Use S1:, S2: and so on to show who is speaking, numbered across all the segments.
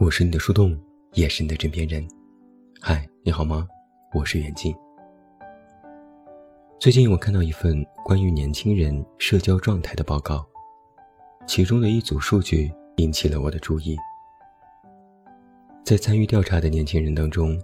S1: 我是你的树洞，也是你的枕边人。嗨，你好吗？我是袁静。最近我看到一份关于年轻人社交状态的报告，其中的一组数据引起了我的注意。在参与调查的年轻人当中，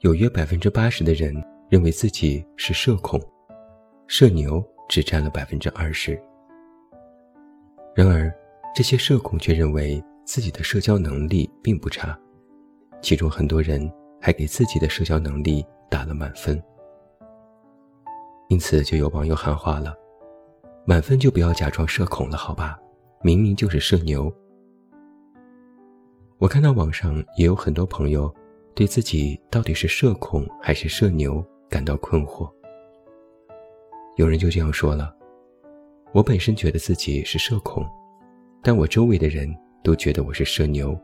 S1: 有约百分之八十的人认为自己是社恐，社牛只占了百分之二十。然而，这些社恐却认为。自己的社交能力并不差，其中很多人还给自己的社交能力打了满分。因此，就有网友喊话了：“满分就不要假装社恐了，好吧？明明就是社牛。”我看到网上也有很多朋友对自己到底是社恐还是社牛感到困惑。有人就这样说了：“我本身觉得自己是社恐，但我周围的人……”都觉得我是社牛，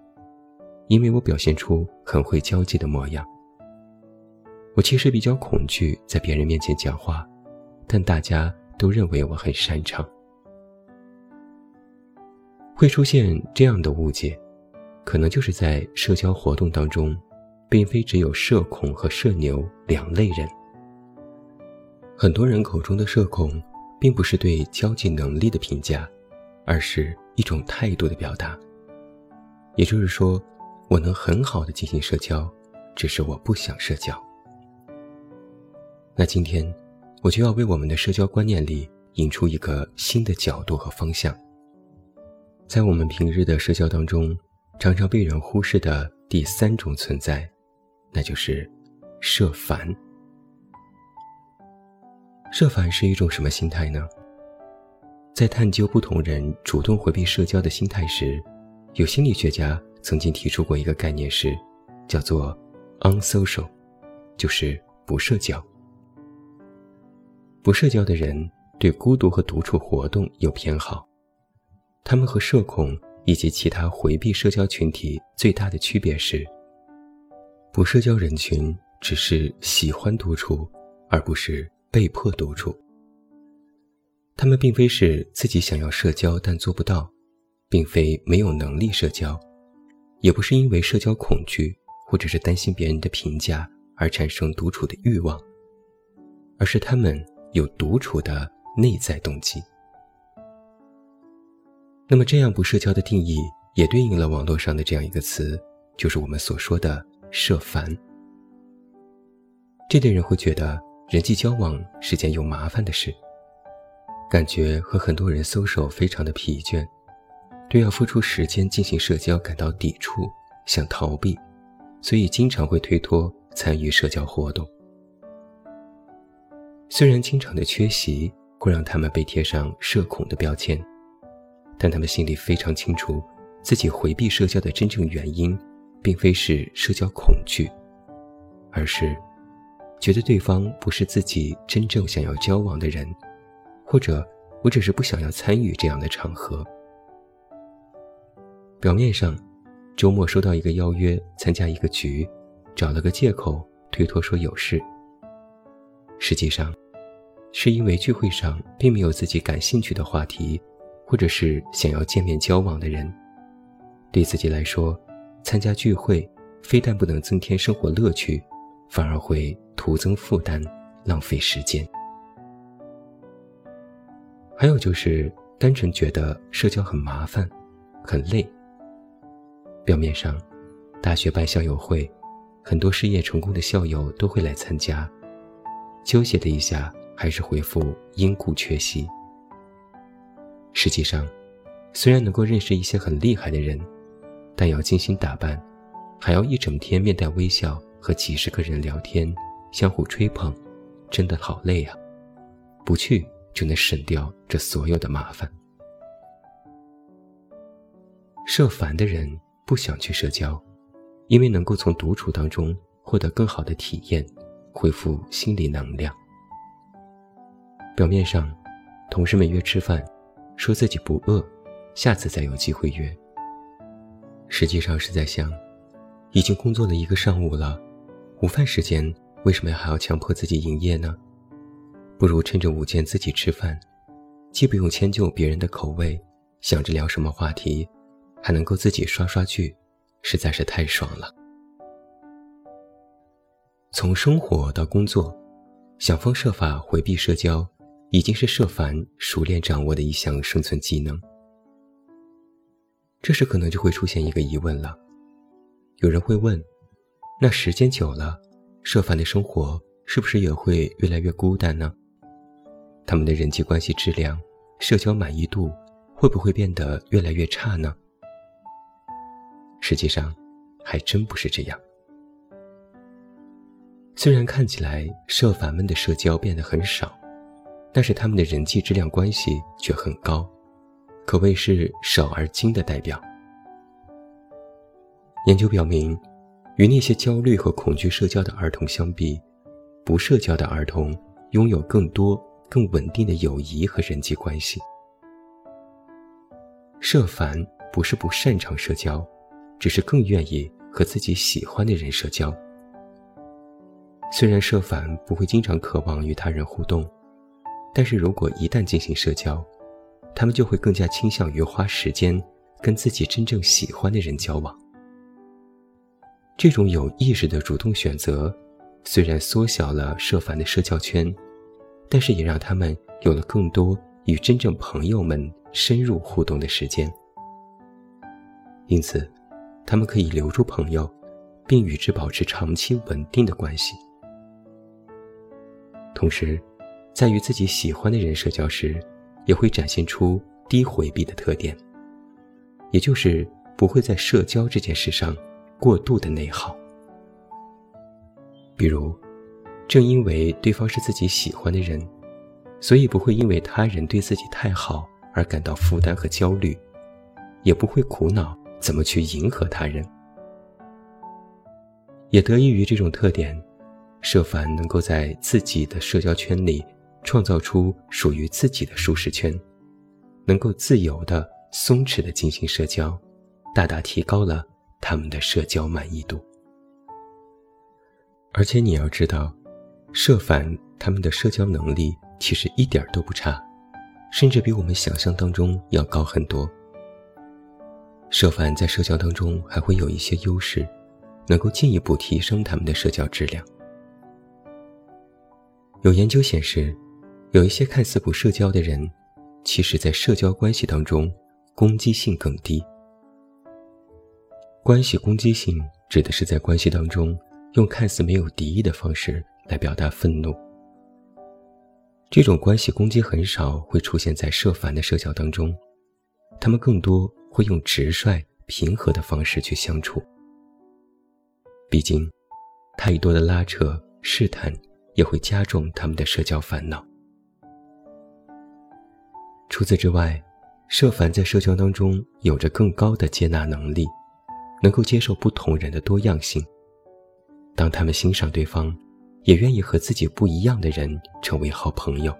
S1: 因为我表现出很会交际的模样。我其实比较恐惧在别人面前讲话，但大家都认为我很擅长。会出现这样的误解，可能就是在社交活动当中，并非只有社恐和社牛两类人。很多人口中的社恐，并不是对交际能力的评价，而是一种态度的表达。也就是说，我能很好的进行社交，只是我不想社交。那今天，我就要为我们的社交观念里引出一个新的角度和方向。在我们平日的社交当中，常常被人忽视的第三种存在，那就是设烦。设烦是一种什么心态呢？在探究不同人主动回避社交的心态时。有心理学家曾经提出过一个概念，是叫做 “unsocial”，就是不社交。不社交的人对孤独和独处活动有偏好，他们和社恐以及其他回避社交群体最大的区别是，不社交人群只是喜欢独处，而不是被迫独处。他们并非是自己想要社交但做不到。并非没有能力社交，也不是因为社交恐惧或者是担心别人的评价而产生独处的欲望，而是他们有独处的内在动机。那么，这样不社交的定义也对应了网络上的这样一个词，就是我们所说的“社烦”。这类人会觉得人际交往是件有麻烦的事，感觉和很多人搜手非常的疲倦。对要付出时间进行社交感到抵触，想逃避，所以经常会推脱参与社交活动。虽然经常的缺席会让他们被贴上社恐的标签，但他们心里非常清楚，自己回避社交的真正原因，并非是社交恐惧，而是觉得对方不是自己真正想要交往的人，或者我只是不想要参与这样的场合。表面上，周末收到一个邀约参加一个局，找了个借口推脱说有事。实际上，是因为聚会上并没有自己感兴趣的话题，或者是想要见面交往的人。对自己来说，参加聚会非但不能增添生活乐趣，反而会徒增负担，浪费时间。还有就是单纯觉得社交很麻烦，很累。表面上，大学办校友会，很多事业成功的校友都会来参加。纠结的一下，还是回复因故缺席。实际上，虽然能够认识一些很厉害的人，但要精心打扮，还要一整天面带微笑和几十个人聊天，相互吹捧，真的好累啊！不去就能省掉这所有的麻烦。社烦的人。不想去社交，因为能够从独处当中获得更好的体验，恢复心理能量。表面上，同事们约吃饭，说自己不饿，下次再有机会约。实际上是在想，已经工作了一个上午了，午饭时间为什么还要强迫自己营业呢？不如趁着午间自己吃饭，既不用迁就别人的口味，想着聊什么话题。还能够自己刷刷剧，实在是太爽了。从生活到工作，想方设法回避社交，已经是涉凡熟练掌握的一项生存技能。这时可能就会出现一个疑问了：有人会问，那时间久了，设凡的生活是不是也会越来越孤单呢？他们的人际关系质量、社交满意度会不会变得越来越差呢？实际上，还真不是这样。虽然看起来社凡们的社交变得很少，但是他们的人际质量关系却很高，可谓是少而精的代表。研究表明，与那些焦虑和恐惧社交的儿童相比，不社交的儿童拥有更多。更稳定的友谊和人际关系。社凡不是不擅长社交，只是更愿意和自己喜欢的人社交。虽然社凡不会经常渴望与他人互动，但是如果一旦进行社交，他们就会更加倾向于花时间跟自己真正喜欢的人交往。这种有意识的主动选择，虽然缩小了社凡的社交圈。但是也让他们有了更多与真正朋友们深入互动的时间，因此，他们可以留住朋友，并与之保持长期稳定的关系。同时，在与自己喜欢的人社交时，也会展现出低回避的特点，也就是不会在社交这件事上过度的内耗，比如。正因为对方是自己喜欢的人，所以不会因为他人对自己太好而感到负担和焦虑，也不会苦恼怎么去迎合他人。也得益于这种特点，舍凡能够在自己的社交圈里创造出属于自己的舒适圈，能够自由的、松弛的进行社交，大大提高了他们的社交满意度。而且你要知道。社凡他们的社交能力其实一点都不差，甚至比我们想象当中要高很多。社凡在社交当中还会有一些优势，能够进一步提升他们的社交质量。有研究显示，有一些看似不社交的人，其实在社交关系当中攻击性更低。关系攻击性指的是在关系当中用看似没有敌意的方式。来表达愤怒。这种关系攻击很少会出现在社凡的社交当中，他们更多会用直率、平和的方式去相处。毕竟，太多的拉扯、试探也会加重他们的社交烦恼。除此之外，社凡在社交当中有着更高的接纳能力，能够接受不同人的多样性。当他们欣赏对方。也愿意和自己不一样的人成为好朋友。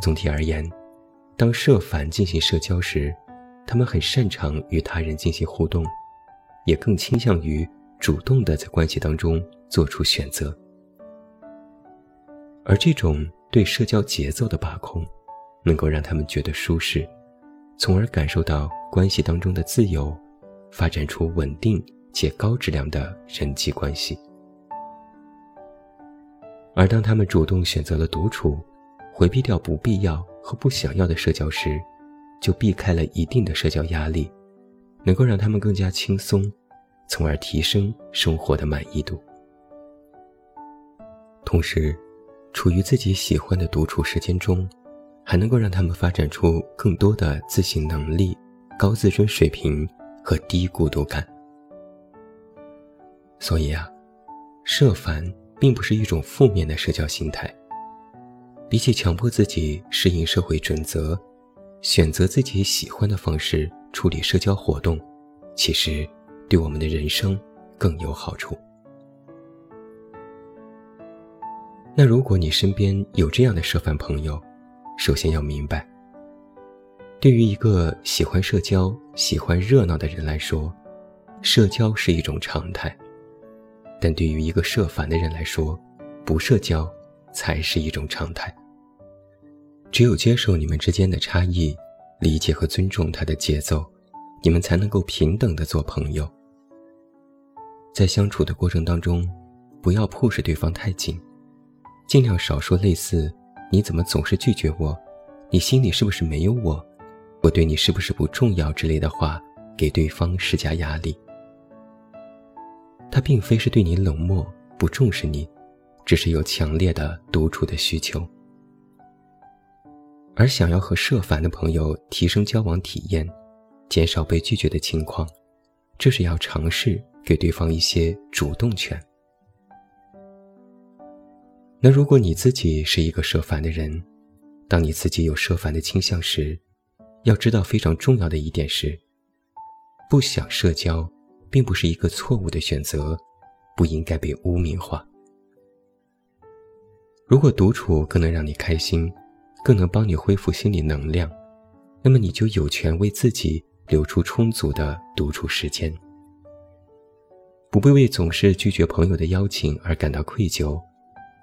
S1: 总体而言，当社凡进行社交时，他们很擅长与他人进行互动，也更倾向于主动的在关系当中做出选择。而这种对社交节奏的把控，能够让他们觉得舒适，从而感受到关系当中的自由，发展出稳定且高质量的人际关系。而当他们主动选择了独处，回避掉不必要和不想要的社交时，就避开了一定的社交压力，能够让他们更加轻松，从而提升生活的满意度。同时，处于自己喜欢的独处时间中，还能够让他们发展出更多的自省能力、高自尊水平和低孤独感。所以啊，设凡。并不是一种负面的社交心态。比起强迫自己适应社会准则，选择自己喜欢的方式处理社交活动，其实对我们的人生更有好处。那如果你身边有这样的社饭朋友，首先要明白，对于一个喜欢社交、喜欢热闹的人来说，社交是一种常态。但对于一个社烦的人来说，不社交才是一种常态。只有接受你们之间的差异，理解和尊重他的节奏，你们才能够平等的做朋友。在相处的过程当中，不要迫使对方太紧，尽量少说类似“你怎么总是拒绝我？你心里是不是没有我？我对你是不是不重要？”之类的话，给对方施加压力。他并非是对你冷漠、不重视你，只是有强烈的独处的需求。而想要和涉凡的朋友提升交往体验，减少被拒绝的情况，这是要尝试给对方一些主动权。那如果你自己是一个涉凡的人，当你自己有涉凡的倾向时，要知道非常重要的一点是，不想社交。并不是一个错误的选择，不应该被污名化。如果独处更能让你开心，更能帮你恢复心理能量，那么你就有权为自己留出充足的独处时间，不必为总是拒绝朋友的邀请而感到愧疚，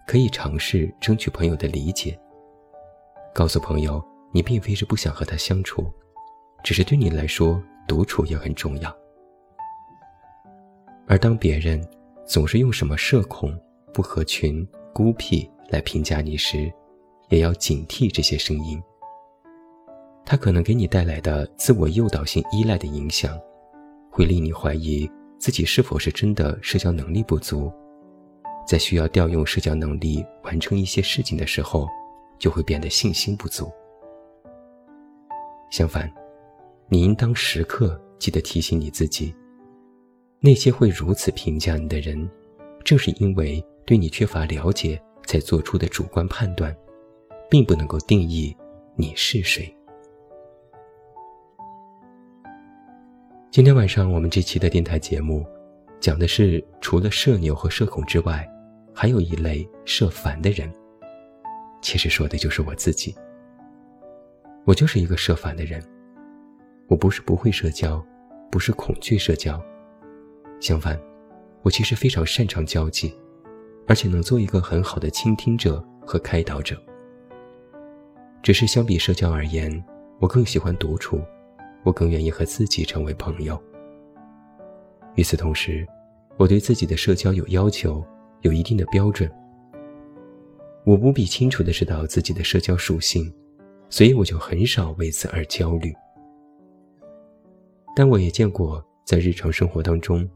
S1: 可以尝试争取朋友的理解，告诉朋友你并非是不想和他相处，只是对你来说独处也很重要。而当别人总是用什么社恐、不合群、孤僻来评价你时，也要警惕这些声音。它可能给你带来的自我诱导性依赖的影响，会令你怀疑自己是否是真的社交能力不足，在需要调用社交能力完成一些事情的时候，就会变得信心不足。相反，你应当时刻记得提醒你自己。那些会如此评价你的人，正是因为对你缺乏了解才做出的主观判断，并不能够定义你是谁。今天晚上我们这期的电台节目，讲的是除了社牛和社恐之外，还有一类社烦的人。其实说的就是我自己。我就是一个社烦的人。我不是不会社交，不是恐惧社交。相反，我其实非常擅长交际，而且能做一个很好的倾听者和开导者。只是相比社交而言，我更喜欢独处，我更愿意和自己成为朋友。与此同时，我对自己的社交有要求，有一定的标准。我无比清楚的知道自己的社交属性，所以我就很少为此而焦虑。但我也见过在日常生活当中。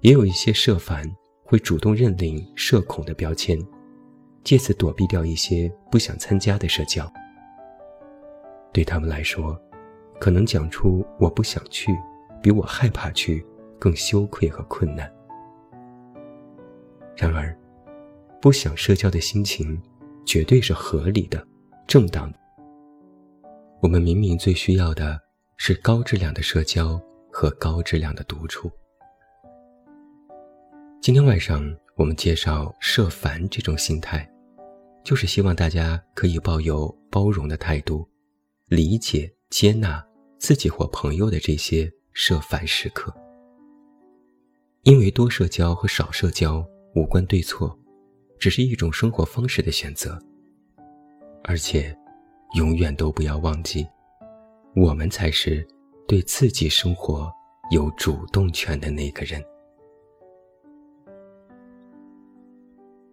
S1: 也有一些社烦会主动认领社恐的标签，借此躲避掉一些不想参加的社交。对他们来说，可能讲出“我不想去”，比我害怕去更羞愧和困难。然而，不想社交的心情，绝对是合理的、正当的。我们明明最需要的是高质量的社交和高质量的独处。今天晚上我们介绍设烦这种心态，就是希望大家可以抱有包容的态度，理解接纳自己或朋友的这些社烦时刻。因为多社交和少社交无关对错，只是一种生活方式的选择。而且，永远都不要忘记，我们才是对自己生活有主动权的那个人。